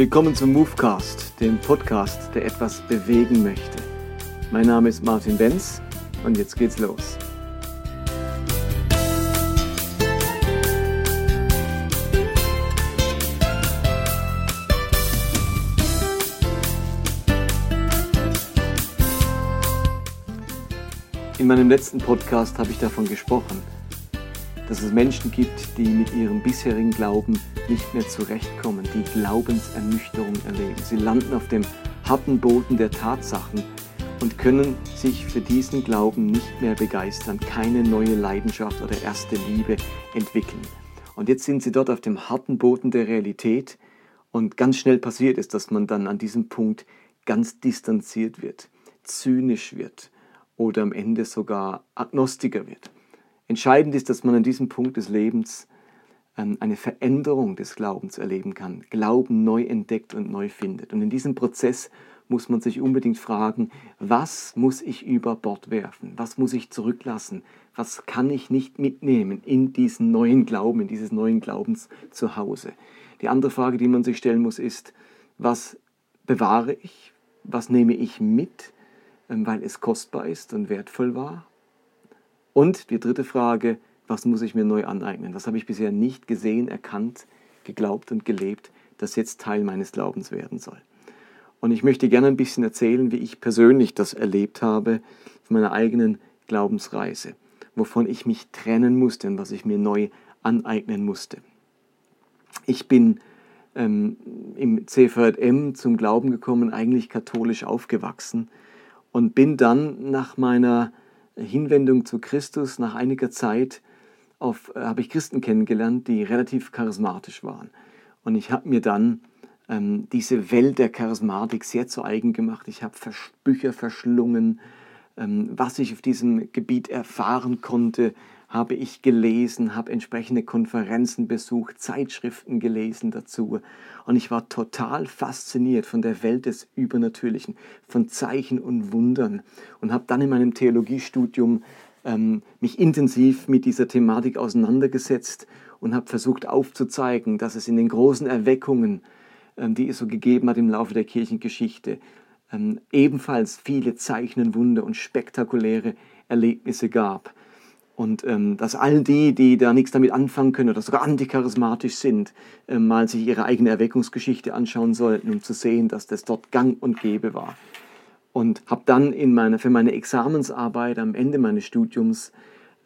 Willkommen zum Movecast, dem Podcast, der etwas bewegen möchte. Mein Name ist Martin Benz und jetzt geht's los. In meinem letzten Podcast habe ich davon gesprochen, dass es Menschen gibt, die mit ihrem bisherigen Glauben nicht mehr zurechtkommen, die Glaubensernüchterung erleben. Sie landen auf dem harten Boden der Tatsachen und können sich für diesen Glauben nicht mehr begeistern, keine neue Leidenschaft oder erste Liebe entwickeln. Und jetzt sind sie dort auf dem harten Boden der Realität und ganz schnell passiert es, dass man dann an diesem Punkt ganz distanziert wird, zynisch wird oder am Ende sogar Agnostiker wird. Entscheidend ist, dass man an diesem Punkt des Lebens ähm, eine Veränderung des Glaubens erleben kann, Glauben neu entdeckt und neu findet. Und in diesem Prozess muss man sich unbedingt fragen, was muss ich über Bord werfen? Was muss ich zurücklassen? Was kann ich nicht mitnehmen in diesen neuen Glauben, in dieses neuen Glaubens zu Hause? Die andere Frage, die man sich stellen muss, ist, was bewahre ich? Was nehme ich mit, ähm, weil es kostbar ist und wertvoll war? Und die dritte Frage, was muss ich mir neu aneignen? Was habe ich bisher nicht gesehen, erkannt, geglaubt und gelebt, das jetzt Teil meines Glaubens werden soll? Und ich möchte gerne ein bisschen erzählen, wie ich persönlich das erlebt habe auf meiner eigenen Glaubensreise, wovon ich mich trennen musste und was ich mir neu aneignen musste. Ich bin ähm, im CVM zum Glauben gekommen, eigentlich katholisch aufgewachsen und bin dann nach meiner Hinwendung zu Christus nach einiger Zeit äh, habe ich Christen kennengelernt, die relativ charismatisch waren. Und ich habe mir dann ähm, diese Welt der Charismatik sehr zu eigen gemacht. Ich habe Bücher verschlungen, ähm, was ich auf diesem Gebiet erfahren konnte, habe ich gelesen, habe entsprechende Konferenzen besucht, Zeitschriften gelesen dazu. Und ich war total fasziniert von der Welt des Übernatürlichen, von Zeichen und Wundern. Und habe dann in meinem Theologiestudium ähm, mich intensiv mit dieser Thematik auseinandergesetzt und habe versucht aufzuzeigen, dass es in den großen Erweckungen, ähm, die es so gegeben hat im Laufe der Kirchengeschichte, ähm, ebenfalls viele Zeichen und Wunder und spektakuläre Erlebnisse gab und ähm, dass all die, die da nichts damit anfangen können oder sogar anticharismatisch sind, äh, mal sich ihre eigene Erweckungsgeschichte anschauen sollten, um zu sehen, dass das dort gang und gäbe war. Und habe dann in meine, für meine Examensarbeit am Ende meines Studiums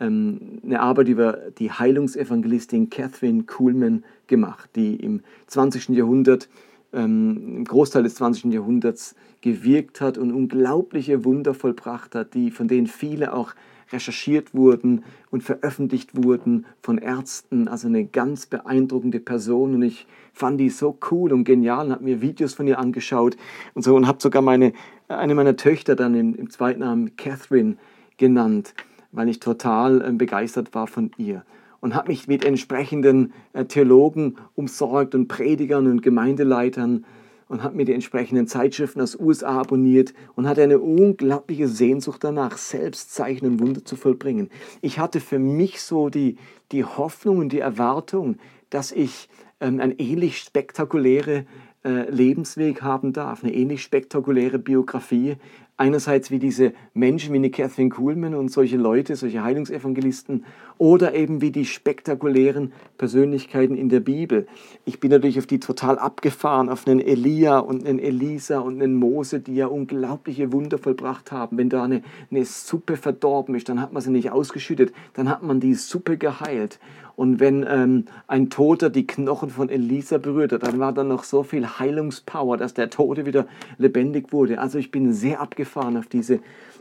ähm, eine Arbeit über die Heilungsevangelistin Catherine Kuhlman gemacht, die im 20. Jahrhundert, ähm, im Großteil des 20. Jahrhunderts gewirkt hat und unglaubliche Wunder vollbracht hat, die, von denen viele auch recherchiert wurden und veröffentlicht wurden von Ärzten. Also eine ganz beeindruckende Person. Und ich fand die so cool und genial und habe mir Videos von ihr angeschaut und so. Und habe sogar meine, eine meiner Töchter dann im, im zweiten Namen Catherine genannt, weil ich total äh, begeistert war von ihr. Und habe mich mit entsprechenden äh, Theologen umsorgt und Predigern und Gemeindeleitern und habe mir die entsprechenden Zeitschriften aus USA abonniert und hatte eine unglaubliche Sehnsucht danach, selbst Zeichen und Wunder zu vollbringen. Ich hatte für mich so die, die Hoffnung und die Erwartung, dass ich ähm, eine ähnlich spektakuläre äh, Lebensweg haben darf, eine ähnlich spektakuläre Biografie. Einerseits wie diese Menschen wie eine Catherine Kuhlman und solche Leute, solche Heilungsevangelisten oder eben wie die spektakulären Persönlichkeiten in der Bibel. Ich bin natürlich auf die total abgefahren, auf einen Elia und einen Elisa und einen Mose, die ja unglaubliche Wunder vollbracht haben. Wenn da eine, eine Suppe verdorben ist, dann hat man sie nicht ausgeschüttet, dann hat man die Suppe geheilt. Und wenn ähm, ein Toter die Knochen von Elisa berührte, dann war da noch so viel Heilungspower, dass der Tote wieder lebendig wurde. Also ich bin sehr abgefahren auf diese,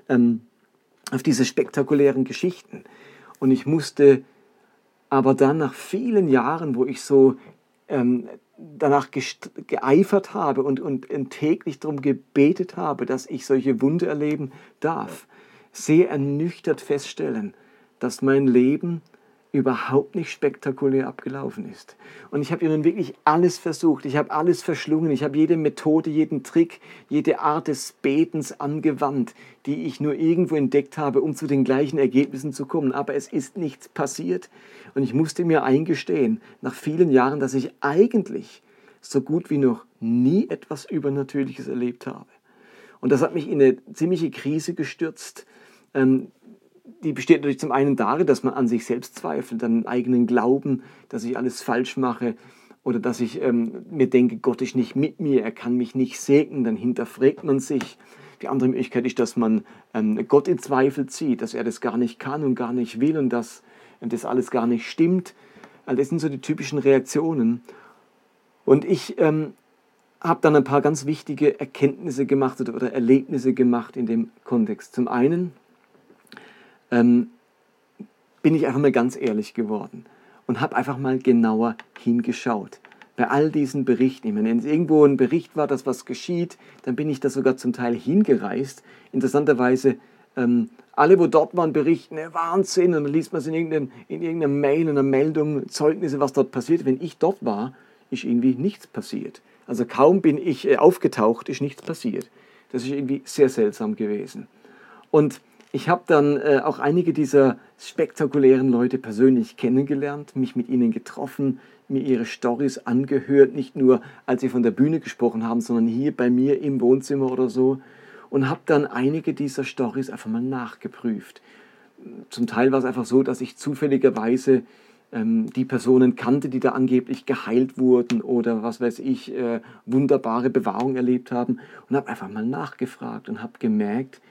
ähm, auf diese spektakulären Geschichten. Und ich musste aber dann nach vielen Jahren, wo ich so ähm, danach geeifert habe und, und, und täglich darum gebetet habe, dass ich solche Wunder erleben darf, sehr ernüchtert feststellen, dass mein Leben überhaupt nicht spektakulär abgelaufen ist. Und ich habe ihnen wirklich alles versucht, ich habe alles verschlungen, ich habe jede Methode, jeden Trick, jede Art des Betens angewandt, die ich nur irgendwo entdeckt habe, um zu den gleichen Ergebnissen zu kommen. Aber es ist nichts passiert. Und ich musste mir eingestehen, nach vielen Jahren, dass ich eigentlich so gut wie noch nie etwas Übernatürliches erlebt habe. Und das hat mich in eine ziemliche Krise gestürzt. Ähm, die besteht natürlich zum einen darin, dass man an sich selbst zweifelt, an den eigenen Glauben, dass ich alles falsch mache oder dass ich ähm, mir denke, Gott ist nicht mit mir, er kann mich nicht segnen, dann hinterfragt man sich. Die andere Möglichkeit ist, dass man ähm, Gott in Zweifel zieht, dass er das gar nicht kann und gar nicht will und dass das alles gar nicht stimmt. Also das sind so die typischen Reaktionen. Und ich ähm, habe dann ein paar ganz wichtige Erkenntnisse gemacht oder Erlebnisse gemacht in dem Kontext. Zum einen ähm, bin ich einfach mal ganz ehrlich geworden und habe einfach mal genauer hingeschaut. Bei all diesen Berichten, wenn es irgendwo ein Bericht war, dass was geschieht, dann bin ich da sogar zum Teil hingereist. Interessanterweise, ähm, alle, wo dort waren, berichten, äh, Wahnsinn, und dann liest man es in, irgendein, in irgendeiner Mail, in einer Meldung, Zeugnisse, was dort passiert. Wenn ich dort war, ist irgendwie nichts passiert. Also kaum bin ich äh, aufgetaucht, ist nichts passiert. Das ist irgendwie sehr seltsam gewesen. Und ich habe dann äh, auch einige dieser spektakulären Leute persönlich kennengelernt, mich mit ihnen getroffen, mir ihre Stories angehört, nicht nur als sie von der Bühne gesprochen haben, sondern hier bei mir im Wohnzimmer oder so und habe dann einige dieser Stories einfach mal nachgeprüft. Zum Teil war es einfach so, dass ich zufälligerweise ähm, die Personen kannte, die da angeblich geheilt wurden oder was weiß ich, äh, wunderbare Bewahrung erlebt haben und habe einfach mal nachgefragt und habe gemerkt,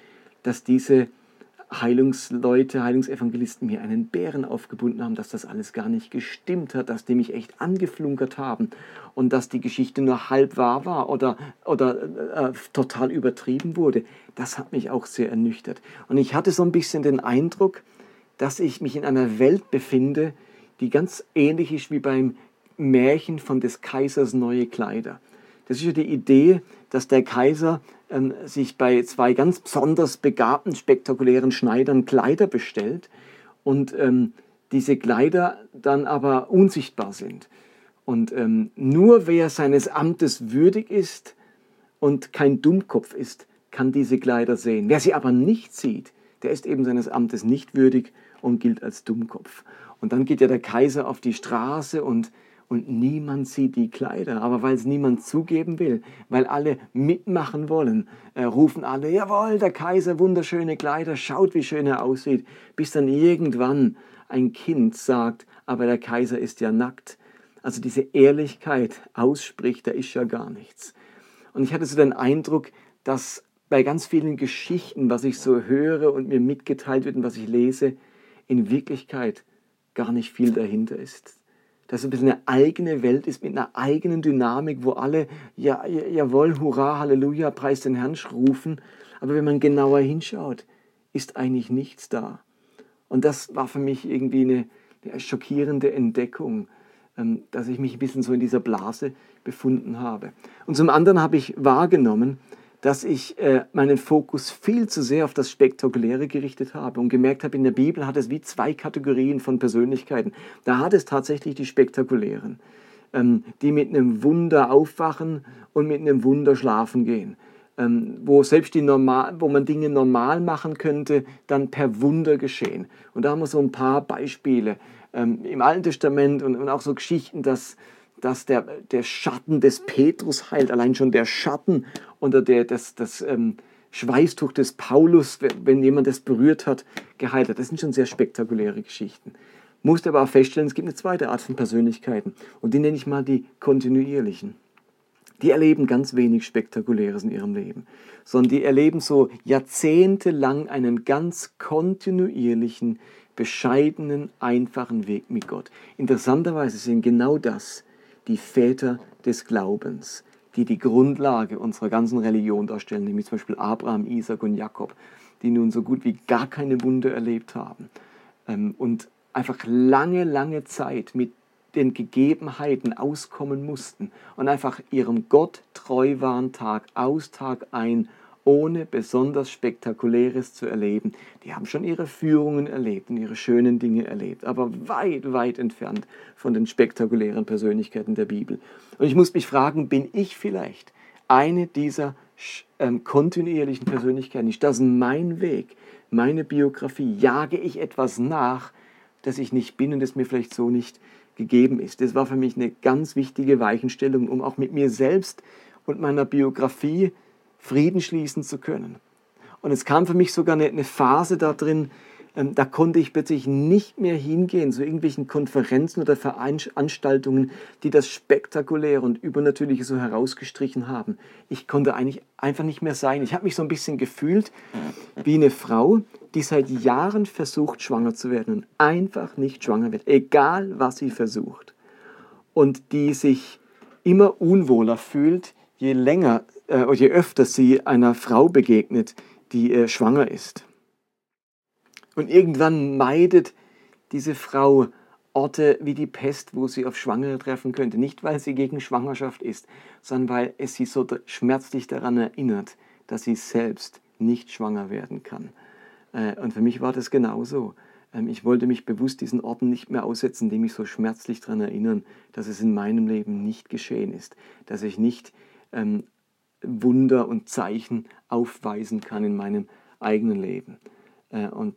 dass diese Heilungsleute, Heilungsevangelisten mir einen Bären aufgebunden haben, dass das alles gar nicht gestimmt hat, dass die mich echt angeflunkert haben und dass die Geschichte nur halb wahr war oder, oder äh, total übertrieben wurde. Das hat mich auch sehr ernüchtert. Und ich hatte so ein bisschen den Eindruck, dass ich mich in einer Welt befinde, die ganz ähnlich ist wie beim Märchen von des Kaisers neue Kleider. Das ist ja die Idee, dass der Kaiser ähm, sich bei zwei ganz besonders begabten, spektakulären Schneidern Kleider bestellt und ähm, diese Kleider dann aber unsichtbar sind. Und ähm, nur wer seines Amtes würdig ist und kein Dummkopf ist, kann diese Kleider sehen. Wer sie aber nicht sieht, der ist eben seines Amtes nicht würdig und gilt als Dummkopf. Und dann geht ja der Kaiser auf die Straße und und niemand sieht die Kleider. Aber weil es niemand zugeben will, weil alle mitmachen wollen, äh, rufen alle, jawohl, der Kaiser, wunderschöne Kleider, schaut, wie schön er aussieht, bis dann irgendwann ein Kind sagt, aber der Kaiser ist ja nackt. Also diese Ehrlichkeit ausspricht, da ist ja gar nichts. Und ich hatte so den Eindruck, dass bei ganz vielen Geschichten, was ich so höre und mir mitgeteilt wird und was ich lese, in Wirklichkeit gar nicht viel dahinter ist dass es ein bisschen eine eigene Welt ist mit einer eigenen Dynamik, wo alle, ja, jawohl, hurra, Halleluja, preis den Herrn rufen. Aber wenn man genauer hinschaut, ist eigentlich nichts da. Und das war für mich irgendwie eine, eine schockierende Entdeckung, ähm, dass ich mich ein bisschen so in dieser Blase befunden habe. Und zum anderen habe ich wahrgenommen, dass ich äh, meinen Fokus viel zu sehr auf das Spektakuläre gerichtet habe und gemerkt habe, in der Bibel hat es wie zwei Kategorien von Persönlichkeiten. Da hat es tatsächlich die Spektakulären, ähm, die mit einem Wunder aufwachen und mit einem Wunder schlafen gehen. Ähm, wo selbst die normal, wo man Dinge normal machen könnte, dann per Wunder geschehen. Und da haben wir so ein paar Beispiele ähm, im Alten Testament und, und auch so Geschichten, dass dass der, der Schatten des Petrus heilt, allein schon der Schatten oder der, das, das ähm, Schweißtuch des Paulus, wenn jemand das berührt hat, geheilt hat. Das sind schon sehr spektakuläre Geschichten. Musste aber auch feststellen, es gibt eine zweite Art von Persönlichkeiten und die nenne ich mal die kontinuierlichen. Die erleben ganz wenig Spektakuläres in ihrem Leben, sondern die erleben so jahrzehntelang einen ganz kontinuierlichen, bescheidenen, einfachen Weg mit Gott. Interessanterweise sind genau das die Väter des Glaubens, die die Grundlage unserer ganzen Religion darstellen, nämlich zum Beispiel Abraham, Isaac und Jakob, die nun so gut wie gar keine Wunder erlebt haben. Ähm, und einfach lange, lange Zeit mit den Gegebenheiten auskommen mussten und einfach ihrem Gott treu waren, Tag aus, Tag ein ohne besonders Spektakuläres zu erleben. Die haben schon ihre Führungen erlebt und ihre schönen Dinge erlebt, aber weit, weit entfernt von den spektakulären Persönlichkeiten der Bibel. Und ich muss mich fragen, bin ich vielleicht eine dieser ähm, kontinuierlichen Persönlichkeiten? Ist das mein Weg, meine Biografie? Jage ich etwas nach, das ich nicht bin und das mir vielleicht so nicht gegeben ist. Das war für mich eine ganz wichtige Weichenstellung, um auch mit mir selbst und meiner Biografie Frieden schließen zu können. Und es kam für mich sogar eine, eine Phase da drin, ähm, da konnte ich plötzlich nicht mehr hingehen zu irgendwelchen Konferenzen oder Veranstaltungen, die das Spektakuläre und Übernatürliche so herausgestrichen haben. Ich konnte eigentlich einfach nicht mehr sein. Ich habe mich so ein bisschen gefühlt wie eine Frau, die seit Jahren versucht, schwanger zu werden und einfach nicht schwanger wird, egal was sie versucht. Und die sich immer unwohler fühlt, je länger äh, je öfter sie einer Frau begegnet, die äh, schwanger ist. Und irgendwann meidet diese Frau Orte wie die Pest, wo sie auf Schwangere treffen könnte. Nicht, weil sie gegen Schwangerschaft ist, sondern weil es sie so schmerzlich daran erinnert, dass sie selbst nicht schwanger werden kann. Äh, und für mich war das genauso. Ähm, ich wollte mich bewusst diesen Orten nicht mehr aussetzen, die mich so schmerzlich daran erinnern, dass es in meinem Leben nicht geschehen ist, dass ich nicht ähm, Wunder und Zeichen aufweisen kann in meinem eigenen Leben. Äh, und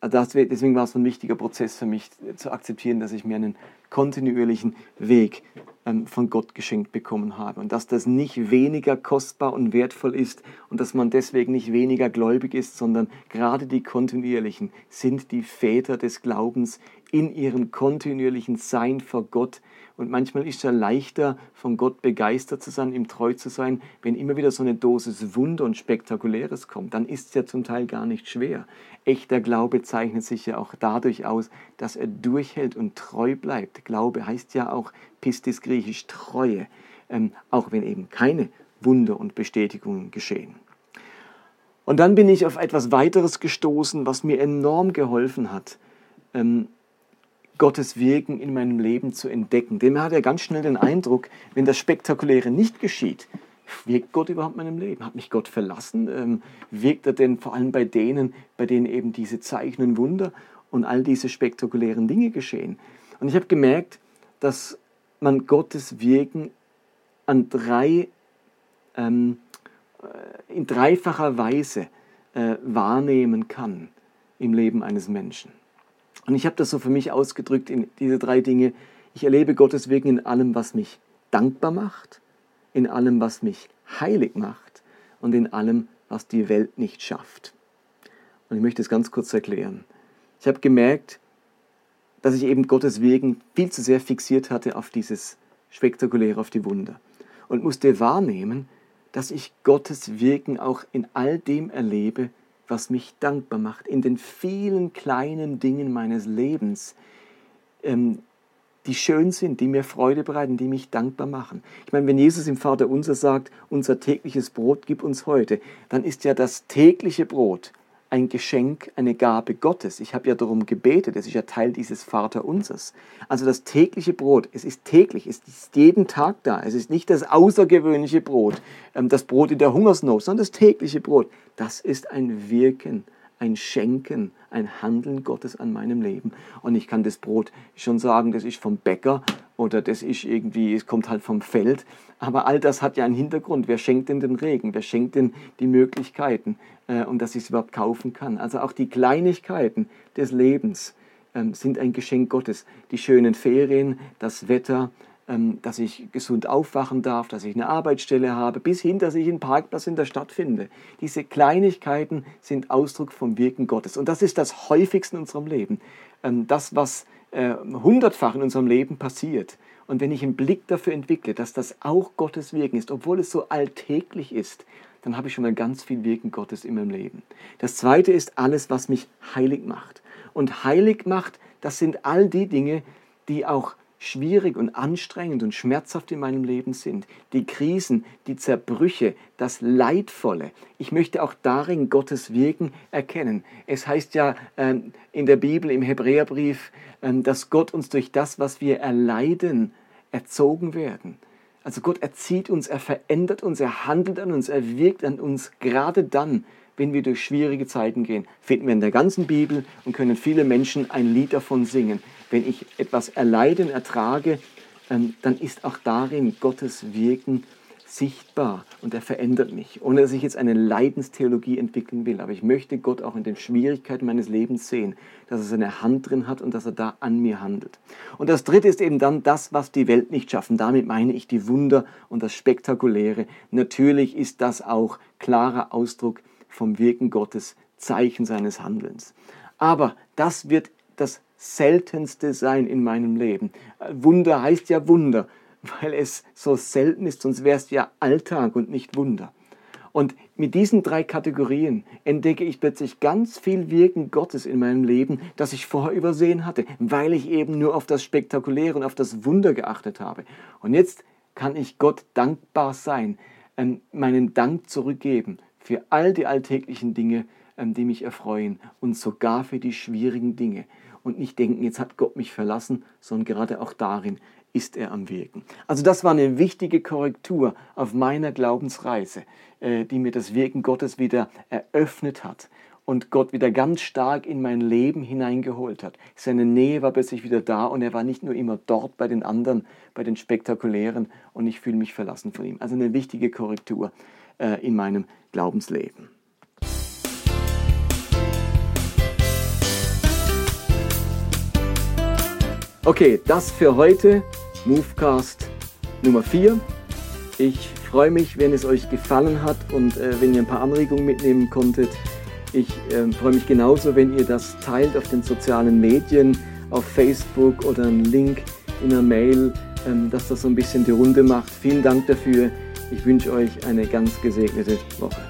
das, deswegen war es ein wichtiger Prozess für mich zu akzeptieren, dass ich mir einen kontinuierlichen Weg ähm, von Gott geschenkt bekommen habe und dass das nicht weniger kostbar und wertvoll ist und dass man deswegen nicht weniger gläubig ist, sondern gerade die kontinuierlichen sind die Väter des Glaubens in ihrem kontinuierlichen Sein vor Gott und manchmal ist es ja leichter, von Gott begeistert zu sein, ihm treu zu sein, wenn immer wieder so eine Dosis Wunder und Spektakuläres kommt. Dann ist es ja zum Teil gar nicht schwer. Echter Glaube zeichnet sich ja auch dadurch aus, dass er durchhält und treu bleibt. Glaube heißt ja auch Pistis griechisch Treue, ähm, auch wenn eben keine Wunder und Bestätigungen geschehen. Und dann bin ich auf etwas weiteres gestoßen, was mir enorm geholfen hat. Ähm, Gottes Wirken in meinem Leben zu entdecken. Denn man hat ja ganz schnell den Eindruck, wenn das Spektakuläre nicht geschieht, wirkt Gott überhaupt in meinem Leben? Hat mich Gott verlassen? Ähm, wirkt er denn vor allem bei denen, bei denen eben diese Zeichen und Wunder und all diese spektakulären Dinge geschehen? Und ich habe gemerkt, dass man Gottes Wirken an drei, ähm, äh, in dreifacher Weise äh, wahrnehmen kann im Leben eines Menschen. Und ich habe das so für mich ausgedrückt in diese drei Dinge. Ich erlebe Gottes Wirken in allem, was mich dankbar macht, in allem, was mich heilig macht und in allem, was die Welt nicht schafft. Und ich möchte es ganz kurz erklären. Ich habe gemerkt, dass ich eben Gottes Wirken viel zu sehr fixiert hatte auf dieses Spektakuläre, auf die Wunder. Und musste wahrnehmen, dass ich Gottes Wirken auch in all dem erlebe, was mich dankbar macht, in den vielen kleinen Dingen meines Lebens, ähm, die schön sind, die mir Freude bereiten, die mich dankbar machen. Ich meine, wenn Jesus im Vater unser sagt, unser tägliches Brot gib uns heute, dann ist ja das tägliche Brot ein Geschenk, eine Gabe Gottes. Ich habe ja darum gebetet, es ist ja Teil dieses Vaterunsers. Also das tägliche Brot, es ist täglich, es ist jeden Tag da. Es ist nicht das außergewöhnliche Brot, ähm, das Brot in der Hungersnot, sondern das tägliche Brot. Das ist ein Wirken, ein Schenken, ein Handeln Gottes an meinem Leben. Und ich kann das Brot schon sagen, das ist vom Bäcker oder das ist irgendwie, es kommt halt vom Feld. Aber all das hat ja einen Hintergrund. Wer schenkt denn den Regen? Wer schenkt denn die Möglichkeiten, äh, um dass ich es überhaupt kaufen kann? Also auch die Kleinigkeiten des Lebens ähm, sind ein Geschenk Gottes. Die schönen Ferien, das Wetter, dass ich gesund aufwachen darf, dass ich eine Arbeitsstelle habe, bis hin, dass ich einen Parkplatz in der Stadt finde. Diese Kleinigkeiten sind Ausdruck vom Wirken Gottes. Und das ist das häufigste in unserem Leben. Ähm, das, was äh, hundertfach in unserem Leben passiert. Und wenn ich einen Blick dafür entwickle, dass das auch Gottes Wirken ist, obwohl es so alltäglich ist, dann habe ich schon mal ganz viel Wirken Gottes in meinem Leben. Das zweite ist alles, was mich heilig macht. Und heilig macht, das sind all die Dinge, die auch schwierig und anstrengend und schmerzhaft in meinem Leben sind. Die Krisen, die Zerbrüche, das Leidvolle. Ich möchte auch darin Gottes Wirken erkennen. Es heißt ja äh, in der Bibel, im Hebräerbrief, äh, dass Gott uns durch das, was wir erleiden, erzogen werden. Also Gott erzieht uns, er verändert uns, er handelt an uns, er wirkt an uns, gerade dann, wenn wir durch schwierige Zeiten gehen. Finden wir in der ganzen Bibel und können viele Menschen ein Lied davon singen. Wenn ich etwas erleiden, ertrage, ähm, dann ist auch darin Gottes Wirken sichtbar und er verändert mich, ohne dass ich jetzt eine Leidenstheologie entwickeln will. Aber ich möchte Gott auch in den Schwierigkeiten meines Lebens sehen, dass er seine Hand drin hat und dass er da an mir handelt. Und das Dritte ist eben dann das, was die Welt nicht schaffen. Damit meine ich die Wunder und das Spektakuläre. Natürlich ist das auch klarer Ausdruck vom Wirken Gottes, Zeichen seines Handelns. Aber das wird das Seltenste sein in meinem Leben. Wunder heißt ja Wunder weil es so selten ist, sonst wäre es ja Alltag und nicht Wunder. Und mit diesen drei Kategorien entdecke ich plötzlich ganz viel Wirken Gottes in meinem Leben, das ich vorher übersehen hatte, weil ich eben nur auf das Spektakuläre und auf das Wunder geachtet habe. Und jetzt kann ich Gott dankbar sein, ähm, meinen Dank zurückgeben für all die alltäglichen Dinge, ähm, die mich erfreuen und sogar für die schwierigen Dinge. Und nicht denken, jetzt hat Gott mich verlassen, sondern gerade auch darin ist er am Wirken. Also das war eine wichtige Korrektur auf meiner Glaubensreise, äh, die mir das Wirken Gottes wieder eröffnet hat und Gott wieder ganz stark in mein Leben hineingeholt hat. Seine Nähe war plötzlich wieder da und er war nicht nur immer dort bei den anderen, bei den Spektakulären und ich fühle mich verlassen von ihm. Also eine wichtige Korrektur äh, in meinem Glaubensleben. Okay, das für heute. Movecast Nummer 4. Ich freue mich, wenn es euch gefallen hat und äh, wenn ihr ein paar Anregungen mitnehmen konntet. Ich äh, freue mich genauso, wenn ihr das teilt auf den sozialen Medien, auf Facebook oder einen Link in einer Mail, ähm, dass das so ein bisschen die Runde macht. Vielen Dank dafür. Ich wünsche euch eine ganz gesegnete Woche.